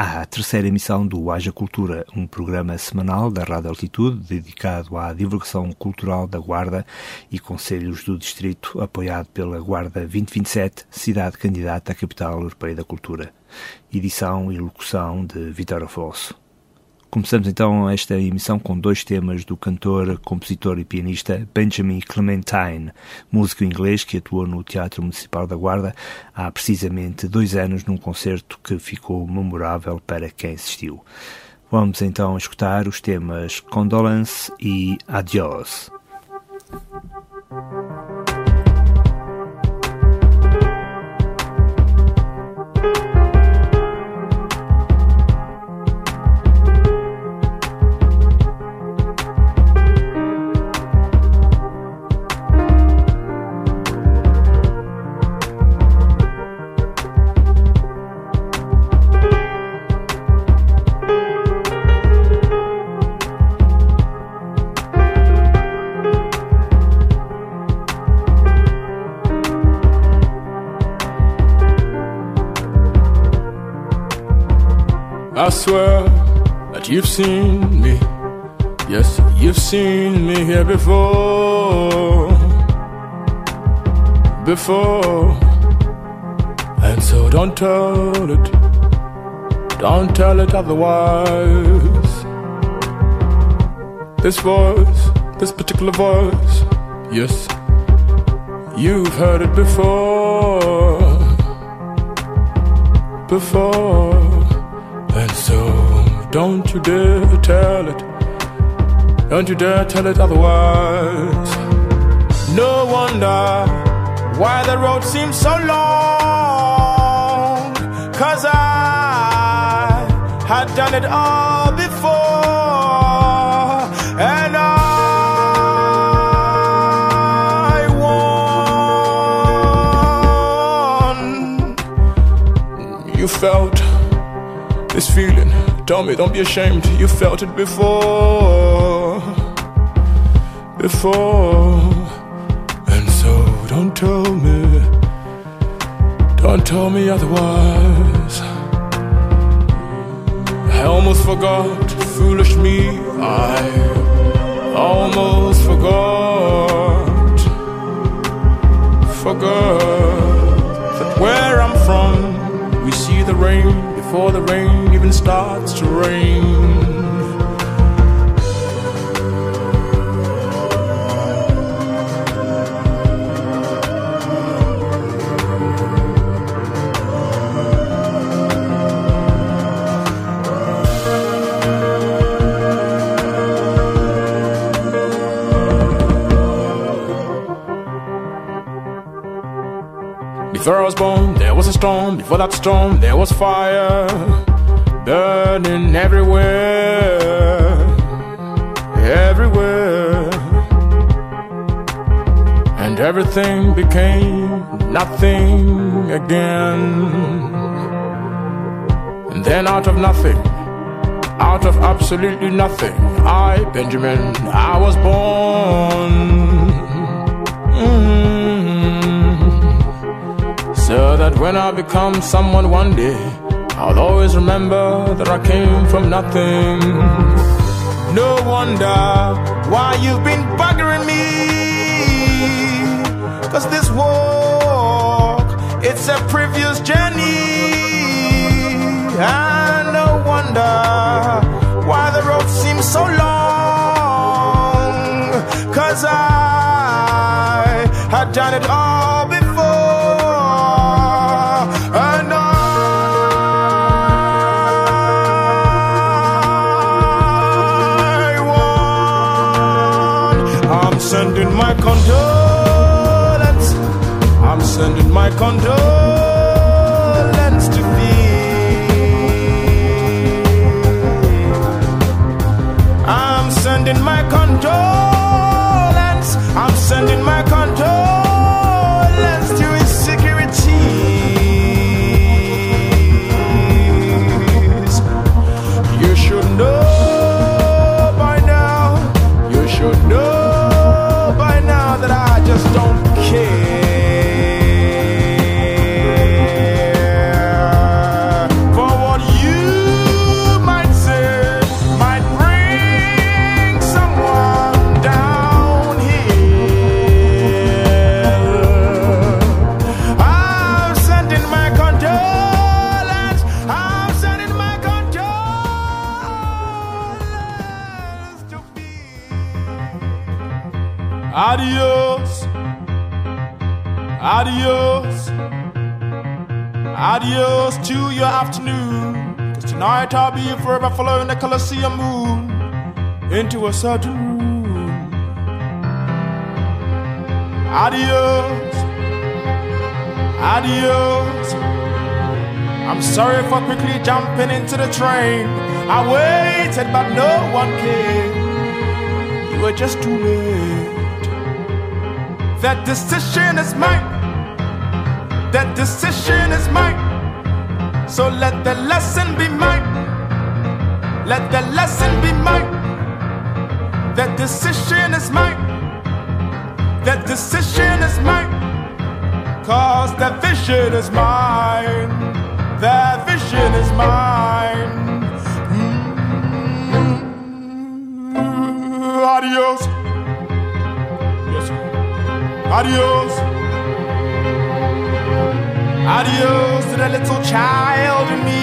à terceira emissão do Haja Cultura, um programa semanal da Rádio Altitude dedicado à divulgação cultural da Guarda e Conselhos do Distrito, apoiado pela Guarda 2027, cidade candidata à Capital Europeia da Cultura. Edição e locução de Vitor Afonso. Começamos então esta emissão com dois temas do cantor, compositor e pianista Benjamin Clementine, músico inglês que atuou no Teatro Municipal da Guarda há precisamente dois anos num concerto que ficou memorável para quem assistiu. Vamos então escutar os temas Condolence e Adios. You've seen me. Yes, you've seen me here before. Before. And so don't tell it. Don't tell it otherwise. This voice, this particular voice, yes, you've heard it before. Before. And so, don't you dare tell it. Don't you dare tell it otherwise. No wonder why the road seems so long. Cause I had done it all before. And I. You felt this feeling. Tell me, don't be ashamed. You felt it before. Before. And so don't tell me. Don't tell me otherwise. I almost forgot, foolish me. I almost forgot. Forgot that where I'm from, we see the rain before the rain even starts to rain. Before I was born, was a storm. Before that storm, there was fire burning everywhere, everywhere. And everything became nothing again. And then out of nothing, out of absolutely nothing, I, Benjamin, I was born. So that when I become someone one day, I'll always remember that I came from nothing. No wonder why you've been buggering me. Cause this walk, it's a previous journey. And no wonder why the road seems so long. Cause I had done it all before. my condo. Tonight I'll be forever following the Colosseum moon into a certain room. Adios. Adios. I'm sorry for quickly jumping into the train. I waited, but no one came. You were just too late. That decision is mine. That decision is mine. So let the lesson be mine. Let the lesson be mine. The decision is mine. The decision is mine. Cause the vision is mine. The vision is mine. Mm, adios. Yes. Adios. Adios to the little child in me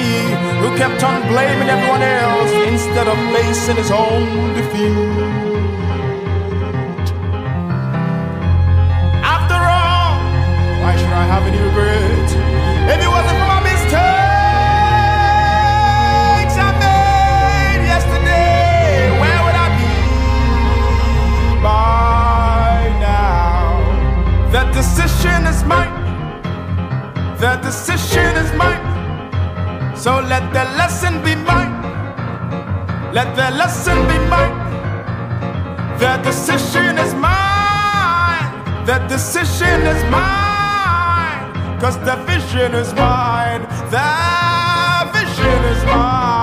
kept on blaming everyone else instead of facing his own defeat. After all, why should I have any regret if it wasn't for my mistakes I made yesterday? Where would I be by now? That decision is mine. The decision is mine. So let the lesson be mine. Let the lesson be mine. The decision is mine. The decision is mine. Cause the vision is mine. The vision is mine.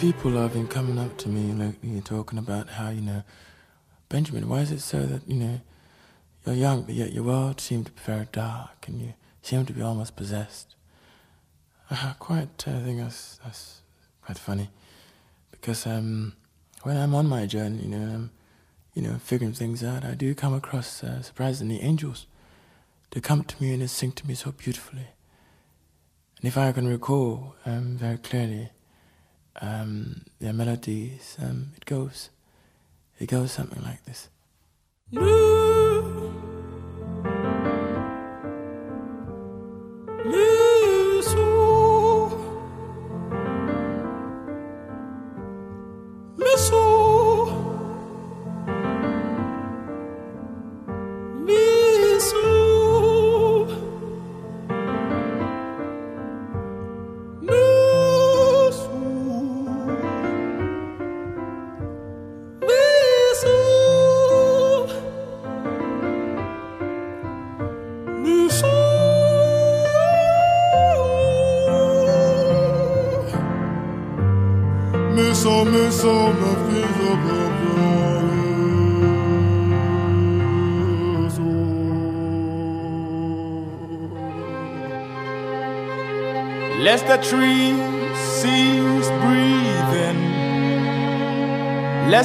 People have been coming up to me lately talking about how, you know, Benjamin, why is it so that, you know, you're young, but yet your world seems to be very dark and you seem to be almost possessed? I quite uh, think that's, that's quite funny because um, when I'm on my journey, you know, I'm, you know, figuring things out, I do come across, uh, surprisingly, angels. They come to me and they sing to me so beautifully. And if I can recall um, very clearly, um, their melodies, um, it goes, it goes something like this.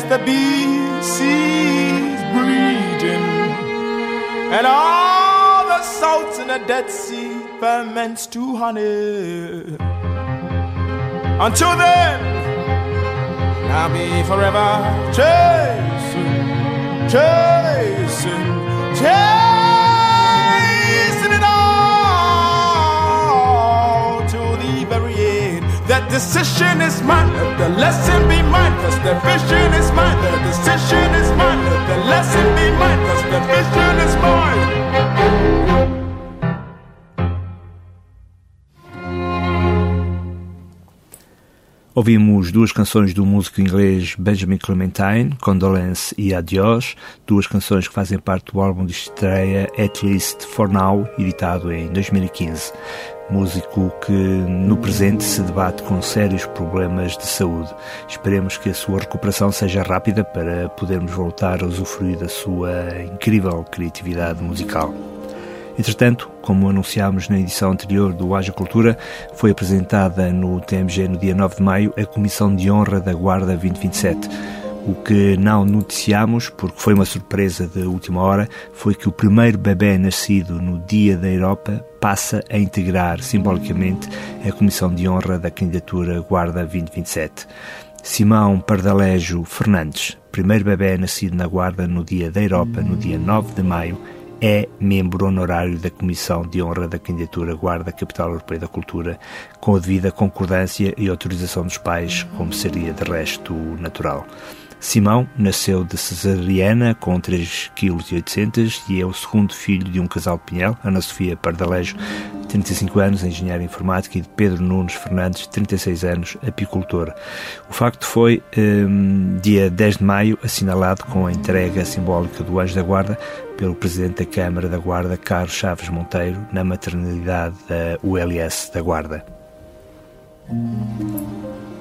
The bees breeding, and all the salts in the Dead Sea ferments to honey. Until then, I'll be forever chasing, chasing, decision is mine, let the lesson be mine, cause the vision is mine. The decision is mine, let the lesson be mine, cause the vision is mine. Ouvimos duas canções do músico inglês Benjamin Clementine, Condolence e Adios, duas canções que fazem parte do álbum de estreia At Least For Now, editado em 2015. Músico que no presente se debate com sérios problemas de saúde. Esperemos que a sua recuperação seja rápida para podermos voltar a usufruir da sua incrível criatividade musical. Entretanto, como anunciámos na edição anterior do Haja Cultura, foi apresentada no TMG no dia 9 de maio a Comissão de Honra da Guarda 2027. O que não noticiamos, porque foi uma surpresa de última hora, foi que o primeiro bebê nascido no Dia da Europa passa a integrar simbolicamente a Comissão de Honra da candidatura Guarda 2027. Simão Pardalejo Fernandes, primeiro bebê nascido na Guarda no Dia da Europa, no dia 9 de maio, é membro honorário da Comissão de Honra da Candidatura Guarda Capital Europeia da Cultura, com a devida concordância e autorização dos pais, como seria de resto natural. Simão nasceu de cesariana com 3,8 kg e é o segundo filho de um casal de Pinhel, Ana Sofia Pardalejo, 35 anos, engenheiro informático, e de Pedro Nunes Fernandes, 36 anos, apicultor. O facto foi, um, dia 10 de maio, assinalado com a entrega simbólica do Anjo da Guarda pelo Presidente da Câmara da Guarda, Carlos Chaves Monteiro, na maternidade da ULS da Guarda.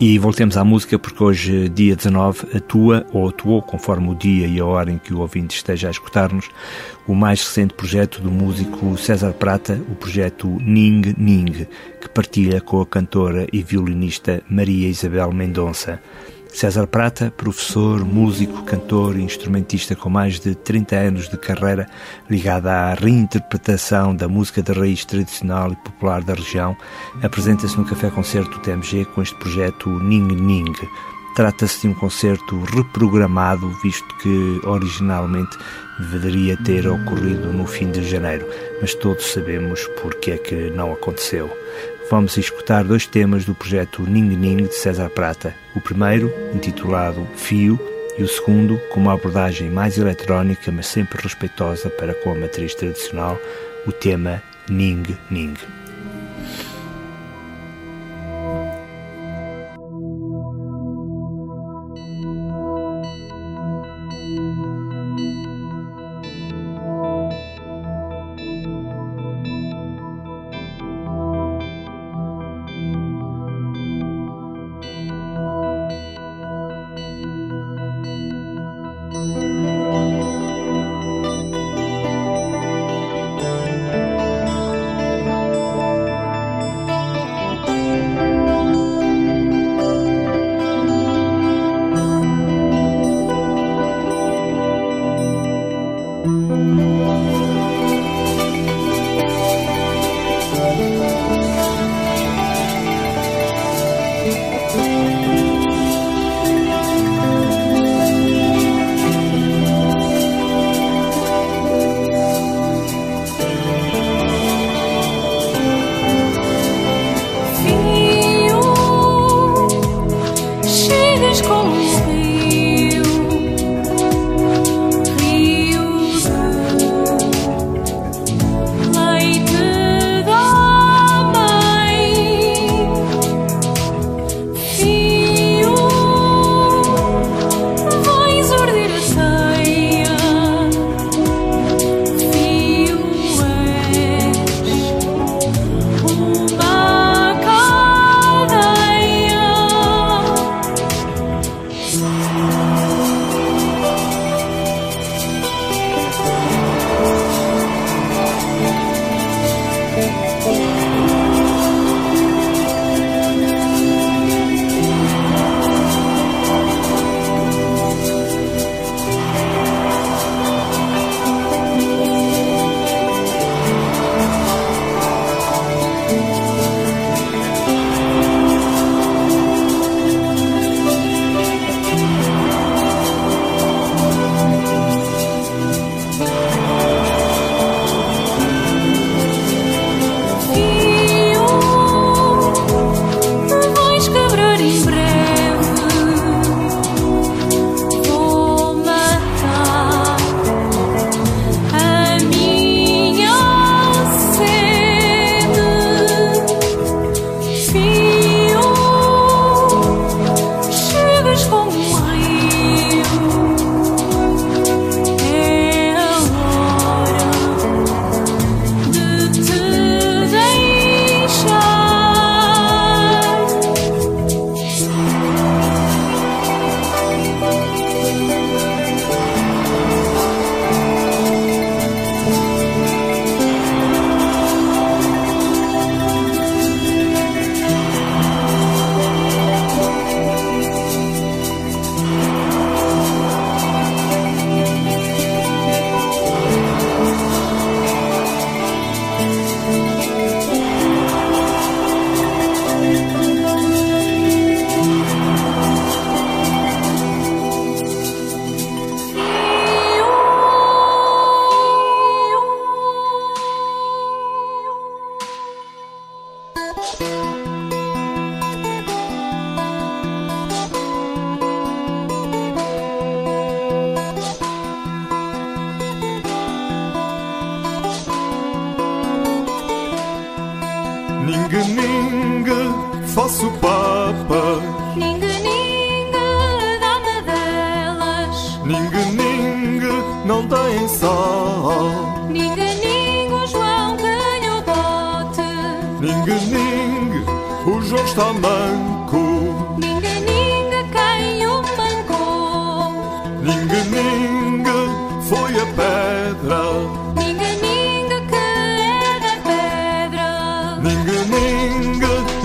E voltemos à música porque hoje, dia 19, atua ou atuou, conforme o dia e a hora em que o ouvinte esteja a escutar-nos, o mais recente projeto do músico César Prata, o projeto Ning Ning, que partilha com a cantora e violinista Maria Isabel Mendonça. César Prata, professor, músico, cantor e instrumentista com mais de 30 anos de carreira ligada à reinterpretação da música de raiz tradicional e popular da região, apresenta-se no Café Concerto TMG com este projeto Ning Ning. Trata-se de um concerto reprogramado, visto que originalmente deveria ter ocorrido no fim de janeiro, mas todos sabemos porque é que não aconteceu. Vamos escutar dois temas do projeto Ning Ning de César Prata. O primeiro, intitulado Fio, e o segundo, com uma abordagem mais eletrónica, mas sempre respeitosa para com a matriz tradicional, o tema Ning Ning.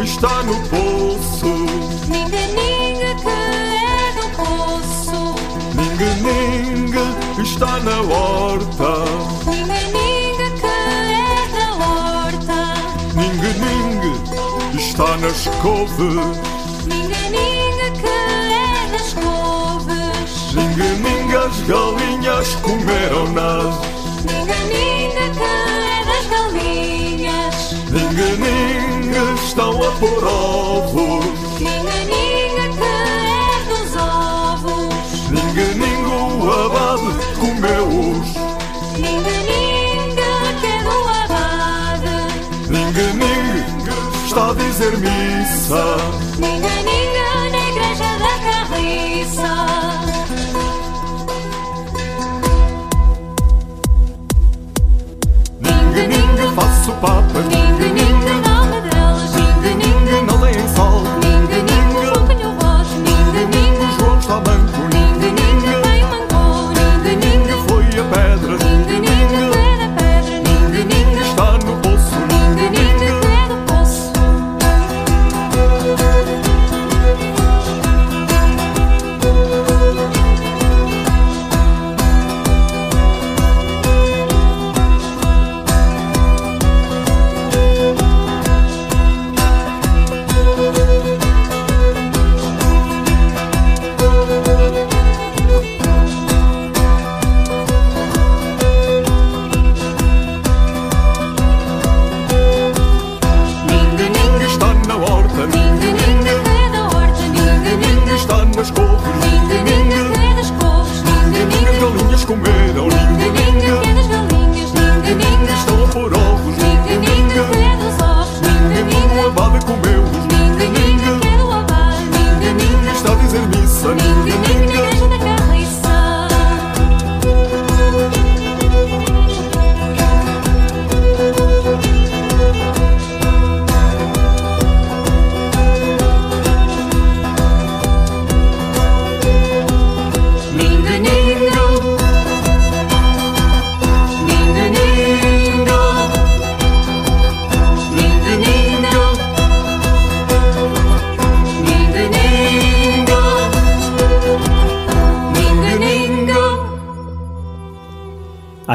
Está no poço. Ninga, ninga, que é do poço. Ninga, ninga, está na horta. Ninga, ninga, que é da horta. Ninga, ninga está nas couves. Ninga, ninga, que é das couves. Ninga, ninga, as galinhas comeram-nas. Ninga, estão a pôr ovos. Ninga, ninga, que é dos ovos. Ninga, o abade comeu-os. Ninga, ninga, que é do abade. Ninga está a dizer missa. Ninga,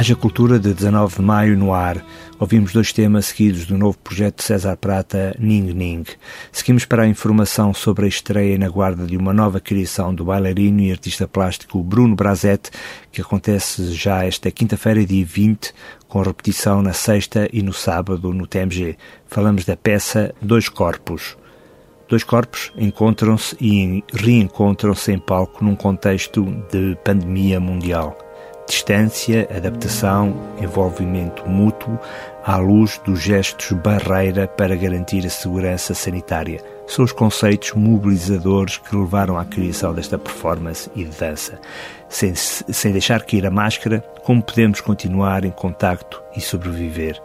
Haja Cultura de 19 de maio no ar. Ouvimos dois temas seguidos do novo projeto de César Prata, Ning Ning. Seguimos para a informação sobre a estreia na guarda de uma nova criação do bailarino e artista plástico Bruno Brazete, que acontece já esta quinta-feira, dia 20, com repetição na sexta e no sábado no TMG. Falamos da peça Dois Corpos. Dois corpos encontram-se e reencontram-se em palco num contexto de pandemia mundial distância, adaptação, envolvimento mútuo, à luz dos gestos barreira para garantir a segurança sanitária. São os conceitos mobilizadores que levaram à criação desta performance e de dança. Sem, sem deixar cair a máscara, como podemos continuar em contacto e sobreviver?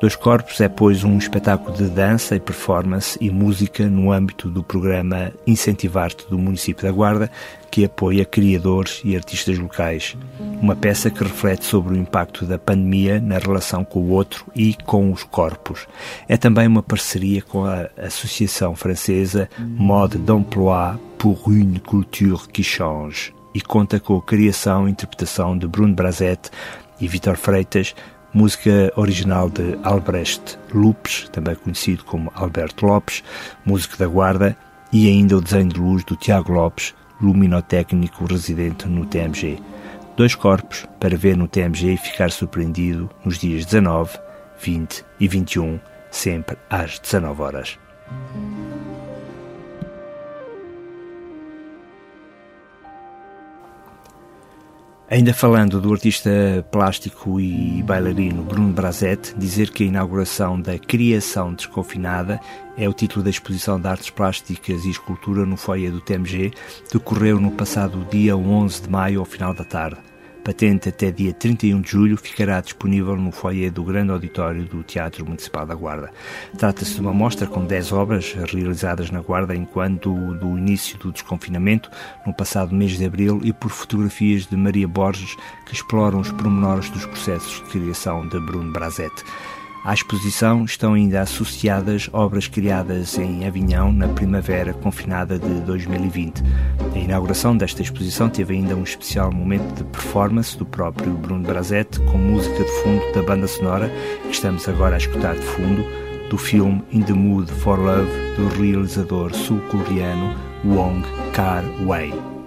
Dois Corpos é, pois, um espetáculo de dança e performance e música no âmbito do programa Incentivar-te do município da Guarda, que apoia criadores e artistas locais. Uma peça que reflete sobre o impacto da pandemia na relação com o outro e com os corpos. É também uma parceria com a associação francesa Mode d'Emploi pour une culture qui change e conta com a criação e interpretação de Bruno Brazet e Vitor Freitas, música original de Albrecht Lupes, também conhecido como Alberto Lopes, músico da Guarda, e ainda o desenho de luz do Tiago Lopes, luminotécnico residente no TMG. Dois corpos para ver no TMG e ficar surpreendido nos dias 19, 20 e 21 sempre às 19 horas. Ainda falando do artista plástico e bailarino Bruno Brazet, dizer que a inauguração da Criação Desconfinada é o título da exposição de artes plásticas e escultura no foyer do TMG, decorreu no passado dia 11 de maio ao final da tarde patente até dia 31 de julho, ficará disponível no foyer do grande auditório do Teatro Municipal da Guarda. Trata-se de uma mostra com 10 obras realizadas na Guarda enquanto do início do desconfinamento, no passado mês de abril, e por fotografias de Maria Borges, que exploram os pormenores dos processos de criação de Bruno Brazete. À exposição estão ainda associadas obras criadas em Avinhão na primavera confinada de 2020. A inauguração desta exposição teve ainda um especial momento de performance do próprio Bruno Brazete com música de fundo da banda sonora que estamos agora a escutar de fundo do filme In the Mood for Love do realizador sul-coreano Wong Kar-wai.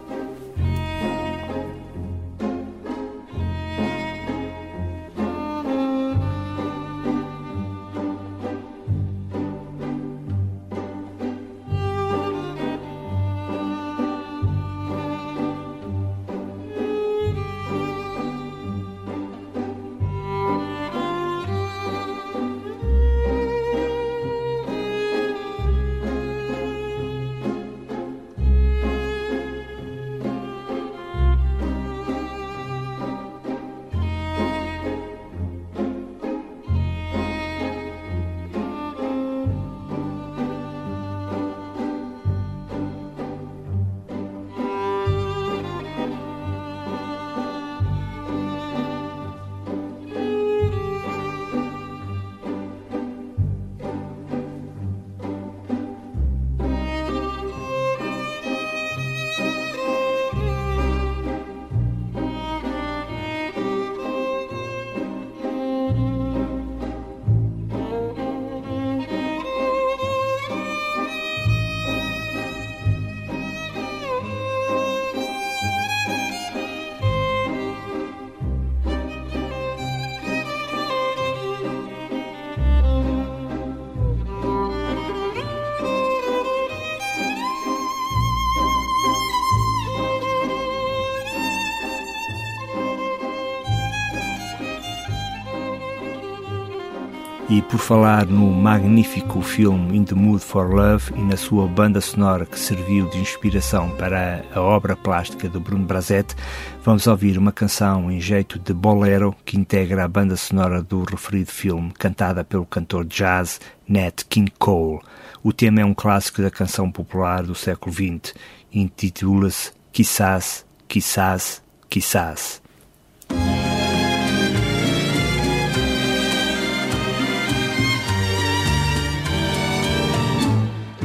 E por falar no magnífico filme In the Mood for Love e na sua banda sonora que serviu de inspiração para a obra plástica de Bruno Brazet, vamos ouvir uma canção em jeito de bolero que integra a banda sonora do referido filme, cantada pelo cantor jazz Nat King Cole. O tema é um clássico da canção popular do século XX. Intitula-se Quizás, Quizás, Quizás.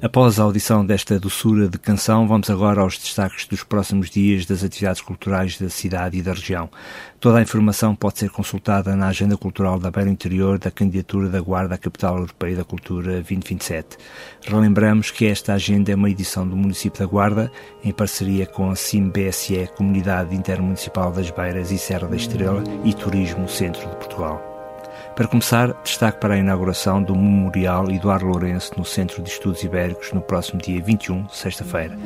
Após a audição desta doçura de canção, vamos agora aos destaques dos próximos dias das atividades culturais da cidade e da região. Toda a informação pode ser consultada na Agenda Cultural da Beira Interior da candidatura da Guarda à Capital Europeia da Cultura 2027. Relembramos que esta agenda é uma edição do município da Guarda, em parceria com a CIM-BSE, Comunidade Intermunicipal das Beiras e Serra da Estrela e Turismo Centro de Portugal. Para começar, destaque para a inauguração do Memorial Eduardo Lourenço no Centro de Estudos Ibéricos no próximo dia 21, sexta-feira.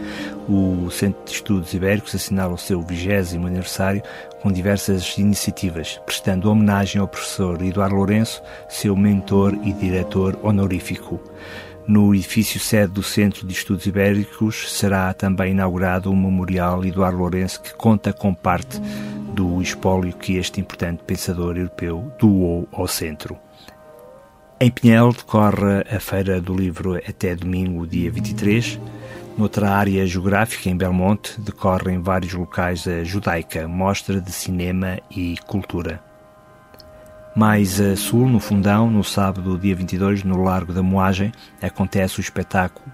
O Centro de Estudos Ibéricos assinala o seu 20 aniversário com diversas iniciativas, prestando homenagem ao professor Eduardo Lourenço, seu mentor e diretor honorífico. No edifício sede do Centro de Estudos Ibéricos será também inaugurado o Memorial Eduardo Lourenço, que conta com parte do espólio que este importante pensador europeu doou ao centro. Em Pinhel decorre a Feira do Livro até domingo, dia 23. Noutra área geográfica, em Belmonte, decorre em vários locais a Judaica, mostra de cinema e cultura. Mais a sul, no Fundão, no sábado, dia 22, no Largo da Moagem, acontece o espetáculo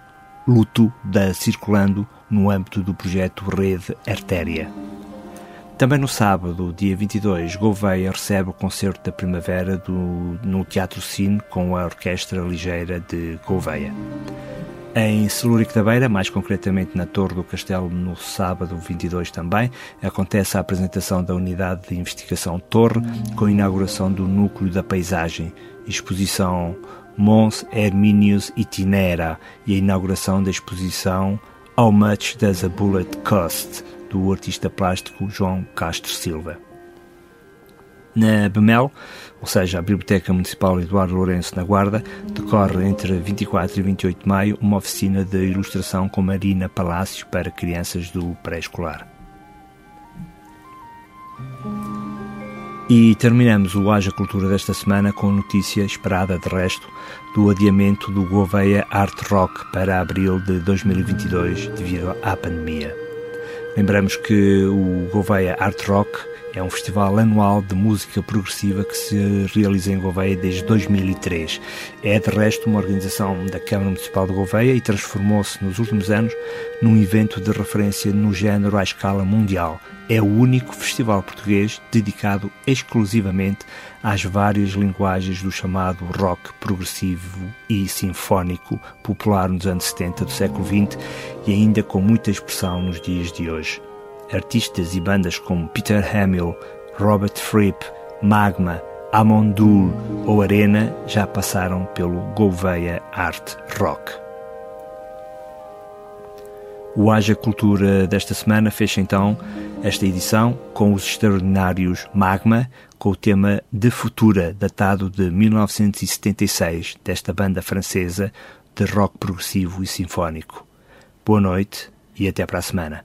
Luto da Circulando no âmbito do projeto Rede Artéria. Também no sábado, dia 22, Gouveia recebe o concerto da primavera do, no Teatro Cine com a Orquestra Ligeira de Gouveia. Em Celúrico da Beira, mais concretamente na Torre do Castelo, no sábado 22 também, acontece a apresentação da Unidade de Investigação Torre, com a inauguração do Núcleo da Paisagem, exposição Mons Herminius Itinera e a inauguração da exposição How Much Does a Bullet Cost? do artista plástico João Castro Silva. Na BEMEL, ou seja, a Biblioteca Municipal Eduardo Lourenço na Guarda, decorre entre 24 e 28 de maio uma oficina de ilustração com Marina Palácio para crianças do pré-escolar. E terminamos o Haja Cultura desta semana com notícia esperada de resto do adiamento do Gouveia Art Rock para abril de 2022 devido à pandemia. Lembramos que o Gouveia Art Rock é um festival anual de música progressiva que se realiza em Gouveia desde 2003. É, de resto, uma organização da Câmara Municipal de Gouveia e transformou-se nos últimos anos num evento de referência no género à escala mundial. É o único festival português dedicado exclusivamente às várias linguagens do chamado rock progressivo e sinfónico, popular nos anos 70 do século XX e ainda com muita expressão nos dias de hoje. Artistas e bandas como Peter Hamill, Robert Fripp, Magma, Amondul ou Arena já passaram pelo Gouveia Art Rock. O Haja Cultura desta semana fecha então esta edição com os extraordinários Magma, com o tema De Futura, datado de 1976, desta banda francesa de rock progressivo e sinfónico. Boa noite e até para a semana.